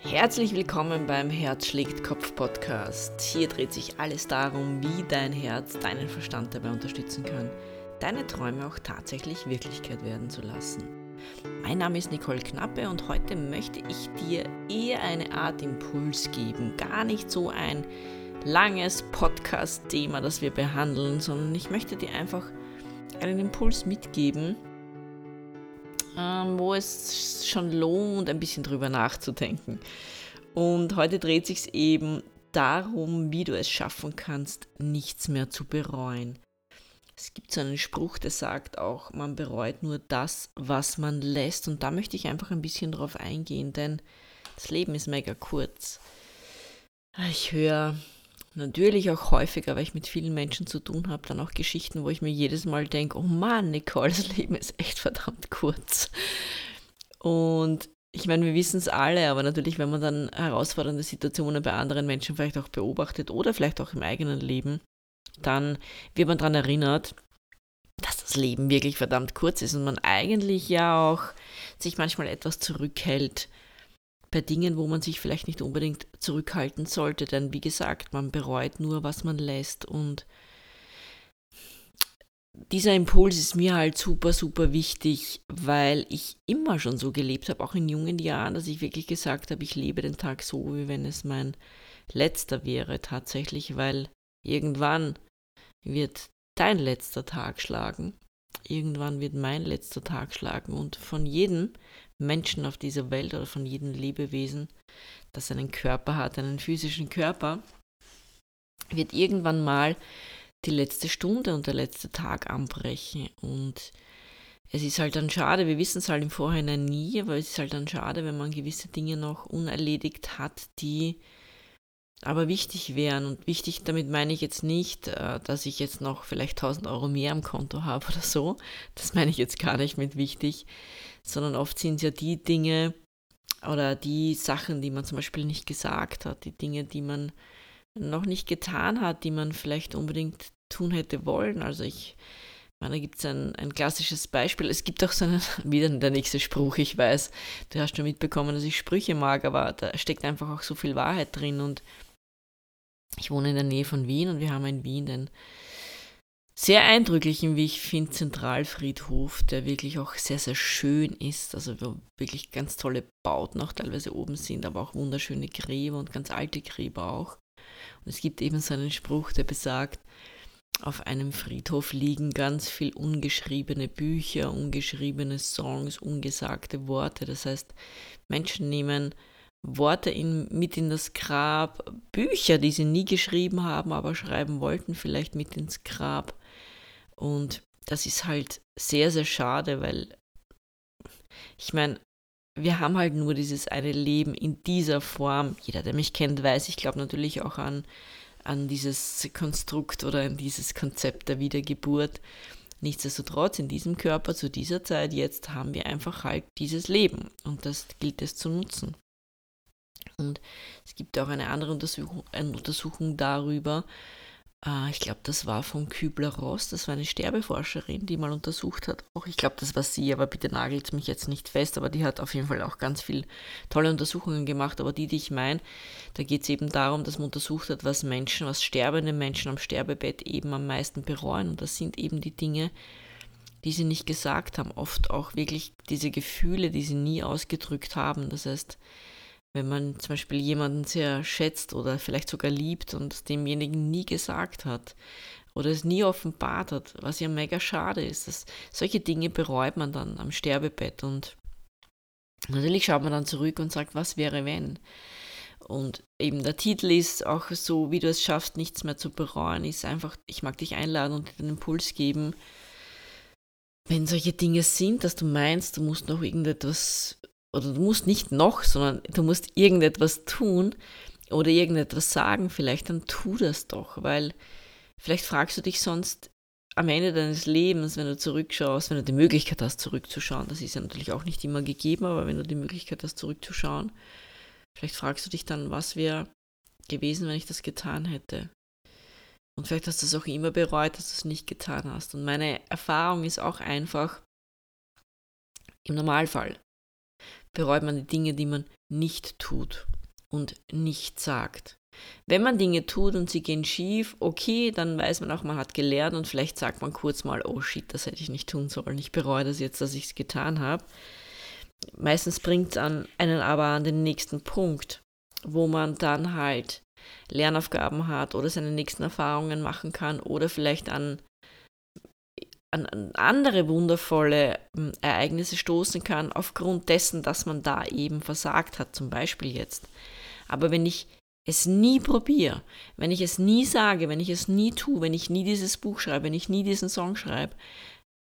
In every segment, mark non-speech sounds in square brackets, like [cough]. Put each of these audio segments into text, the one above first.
Herzlich willkommen beim Herz schlägt Kopf Podcast. Hier dreht sich alles darum, wie dein Herz deinen Verstand dabei unterstützen kann, deine Träume auch tatsächlich Wirklichkeit werden zu lassen. Mein Name ist Nicole Knappe und heute möchte ich dir eher eine Art Impuls geben. Gar nicht so ein langes Podcast-Thema, das wir behandeln, sondern ich möchte dir einfach einen Impuls mitgeben, ähm, wo es schon lohnt, ein bisschen drüber nachzudenken. Und heute dreht sich eben darum, wie du es schaffen kannst, nichts mehr zu bereuen. Es gibt so einen Spruch, der sagt auch, man bereut nur das, was man lässt. Und da möchte ich einfach ein bisschen drauf eingehen, denn das Leben ist mega kurz. Ich höre natürlich auch häufiger, weil ich mit vielen Menschen zu tun habe, dann auch Geschichten, wo ich mir jedes Mal denke, oh Mann, Nicole, das Leben ist echt verdammt kurz. Und ich meine, wir wissen es alle, aber natürlich, wenn man dann herausfordernde Situationen bei anderen Menschen vielleicht auch beobachtet oder vielleicht auch im eigenen Leben, dann wird man daran erinnert, dass das Leben wirklich verdammt kurz ist und man eigentlich ja auch sich manchmal etwas zurückhält bei Dingen, wo man sich vielleicht nicht unbedingt zurückhalten sollte, denn wie gesagt, man bereut nur, was man lässt. Und dieser Impuls ist mir halt super, super wichtig, weil ich immer schon so gelebt habe, auch in jungen Jahren, dass ich wirklich gesagt habe, ich lebe den Tag so, wie wenn es mein letzter wäre tatsächlich, weil irgendwann wird dein letzter Tag schlagen, irgendwann wird mein letzter Tag schlagen. Und von jedem Menschen auf dieser Welt oder von jedem Lebewesen, das einen Körper hat, einen physischen Körper, wird irgendwann mal die letzte Stunde und der letzte Tag anbrechen. Und es ist halt dann schade, wir wissen es halt im Vorhinein nie, aber es ist halt dann schade, wenn man gewisse Dinge noch unerledigt hat, die aber wichtig wären. Und wichtig, damit meine ich jetzt nicht, äh, dass ich jetzt noch vielleicht 1000 Euro mehr am Konto habe oder so. Das meine ich jetzt gar nicht mit wichtig, sondern oft sind es ja die Dinge oder die Sachen, die man zum Beispiel nicht gesagt hat, die Dinge, die man noch nicht getan hat, die man vielleicht unbedingt tun hätte wollen. Also ich meine, da gibt es ein, ein klassisches Beispiel. Es gibt auch so einen, [laughs] wieder der nächste Spruch, ich weiß, du hast schon mitbekommen, dass ich Sprüche mag, aber da steckt einfach auch so viel Wahrheit drin und ich wohne in der Nähe von Wien und wir haben in Wien den sehr eindrücklichen, wie ich finde, Zentralfriedhof, der wirklich auch sehr, sehr schön ist. Also wirklich ganz tolle Bauten auch teilweise oben sind, aber auch wunderschöne Gräber und ganz alte Gräber auch. Und es gibt eben so einen Spruch, der besagt, auf einem Friedhof liegen ganz viel ungeschriebene Bücher, ungeschriebene Songs, ungesagte Worte. Das heißt, Menschen nehmen Worte in, mit in das Grab, Bücher, die sie nie geschrieben haben, aber schreiben wollten, vielleicht mit ins Grab. Und das ist halt sehr, sehr schade, weil ich meine, wir haben halt nur dieses eine Leben in dieser Form. Jeder, der mich kennt, weiß, ich glaube natürlich auch an, an dieses Konstrukt oder an dieses Konzept der Wiedergeburt. Nichtsdestotrotz, in diesem Körper zu dieser Zeit jetzt haben wir einfach halt dieses Leben und das gilt es zu nutzen. Und es gibt auch eine andere Untersuchung, eine Untersuchung darüber, äh, ich glaube, das war von Kübler-Ross, das war eine Sterbeforscherin, die mal untersucht hat. Auch ich glaube, das war sie, aber bitte nagelt mich jetzt nicht fest, aber die hat auf jeden Fall auch ganz viele tolle Untersuchungen gemacht. Aber die, die ich meine, da geht es eben darum, dass man untersucht hat, was Menschen, was sterbende Menschen am Sterbebett eben am meisten bereuen. Und das sind eben die Dinge, die sie nicht gesagt haben. Oft auch wirklich diese Gefühle, die sie nie ausgedrückt haben. Das heißt, wenn man zum Beispiel jemanden sehr schätzt oder vielleicht sogar liebt und demjenigen nie gesagt hat oder es nie offenbart hat, was ja mega schade ist. Dass solche Dinge bereut man dann am Sterbebett und natürlich schaut man dann zurück und sagt, was wäre wenn? Und eben der Titel ist auch so, wie du es schaffst, nichts mehr zu bereuen, ist einfach, ich mag dich einladen und dir den Impuls geben, wenn solche Dinge sind, dass du meinst, du musst noch irgendetwas oder du musst nicht noch, sondern du musst irgendetwas tun oder irgendetwas sagen, vielleicht dann tu das doch, weil vielleicht fragst du dich sonst am Ende deines Lebens, wenn du zurückschaust, wenn du die Möglichkeit hast, zurückzuschauen, das ist ja natürlich auch nicht immer gegeben, aber wenn du die Möglichkeit hast, zurückzuschauen, vielleicht fragst du dich dann, was wäre gewesen, wenn ich das getan hätte. Und vielleicht hast du es auch immer bereut, dass du es nicht getan hast. Und meine Erfahrung ist auch einfach, im Normalfall bereut man die Dinge, die man nicht tut und nicht sagt. Wenn man Dinge tut und sie gehen schief, okay, dann weiß man auch, man hat gelernt und vielleicht sagt man kurz mal, oh shit, das hätte ich nicht tun sollen. Ich bereue das jetzt, dass ich es getan habe. Meistens bringt es einen aber an den nächsten Punkt, wo man dann halt Lernaufgaben hat oder seine nächsten Erfahrungen machen kann oder vielleicht an an, an andere wundervolle hm, Ereignisse stoßen kann, aufgrund dessen, dass man da eben versagt hat, zum Beispiel jetzt. Aber wenn ich es nie probiere, wenn ich es nie sage, wenn ich es nie tue, wenn ich nie dieses Buch schreibe, wenn ich nie diesen Song schreibe,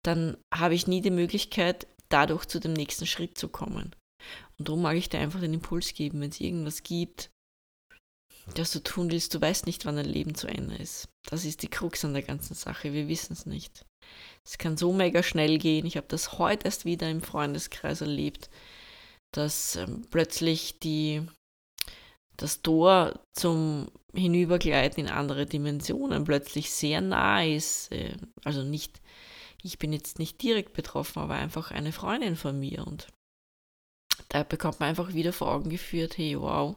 dann habe ich nie die Möglichkeit, dadurch zu dem nächsten Schritt zu kommen. Und darum mag ich dir einfach den Impuls geben, wenn es irgendwas gibt, das du tun willst, du weißt nicht, wann dein Leben zu Ende ist. Das ist die Krux an der ganzen Sache, wir wissen es nicht. Es kann so mega schnell gehen. Ich habe das heute erst wieder im Freundeskreis erlebt, dass ähm, plötzlich die, das Tor zum Hinübergleiten in andere Dimensionen plötzlich sehr nah ist. Äh, also nicht, ich bin jetzt nicht direkt betroffen, aber einfach eine Freundin von mir. Und da bekommt man einfach wieder vor Augen geführt, hey, wow,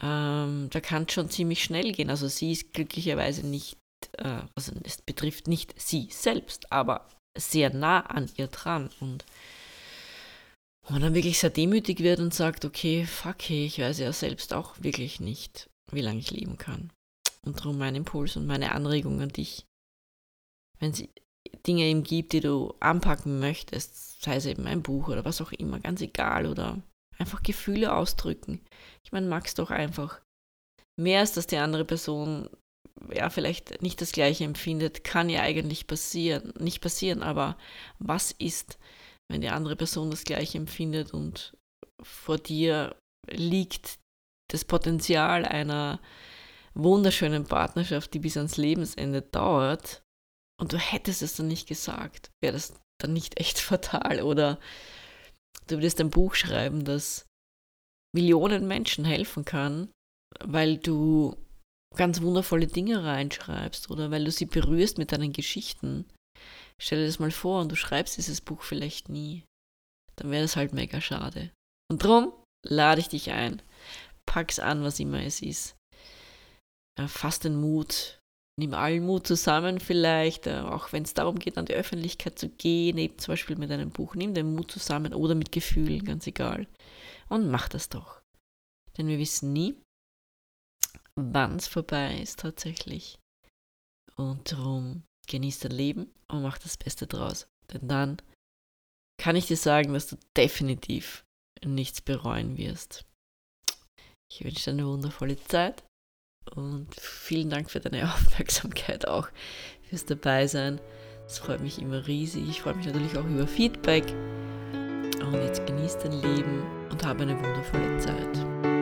ähm, da kann es schon ziemlich schnell gehen. Also sie ist glücklicherweise nicht äh, also es betrifft nicht sie selbst, aber sehr nah an ihr dran. Und man dann wirklich sehr demütig wird und sagt, okay, fuck, hey, ich weiß ja selbst auch wirklich nicht, wie lange ich leben kann. Und darum mein Impuls und meine Anregung an dich, wenn es Dinge eben gibt, die du anpacken möchtest, sei es eben ein Buch oder was auch immer, ganz egal, oder einfach Gefühle ausdrücken. Ich meine, magst doch einfach mehr als dass die andere Person ja, vielleicht nicht das Gleiche empfindet, kann ja eigentlich passieren, nicht passieren, aber was ist, wenn die andere Person das Gleiche empfindet und vor dir liegt das Potenzial einer wunderschönen Partnerschaft, die bis ans Lebensende dauert und du hättest es dann nicht gesagt, wäre das dann nicht echt [laughs] fatal oder du würdest ein Buch schreiben, das Millionen Menschen helfen kann, weil du ganz wundervolle Dinge reinschreibst oder weil du sie berührst mit deinen Geschichten. Stell dir das mal vor und du schreibst dieses Buch vielleicht nie. Dann wäre das halt mega schade. Und drum lade ich dich ein. Pack's an, was immer es ist. Fass den Mut. Nimm allen Mut zusammen vielleicht, äh, auch wenn es darum geht, an die Öffentlichkeit zu gehen, eben zum Beispiel mit einem Buch. Nimm den Mut zusammen oder mit Gefühlen, ganz egal. Und mach das doch. Denn wir wissen nie, wann es vorbei ist tatsächlich. Und darum genieß dein Leben und mach das Beste draus. Denn dann kann ich dir sagen, dass du definitiv nichts bereuen wirst. Ich wünsche dir eine wundervolle Zeit und vielen Dank für deine [laughs] Aufmerksamkeit auch, fürs Dabeisein. Das freut mich immer riesig. Ich freue mich natürlich auch über Feedback. Und jetzt genieß dein Leben und habe eine wundervolle Zeit.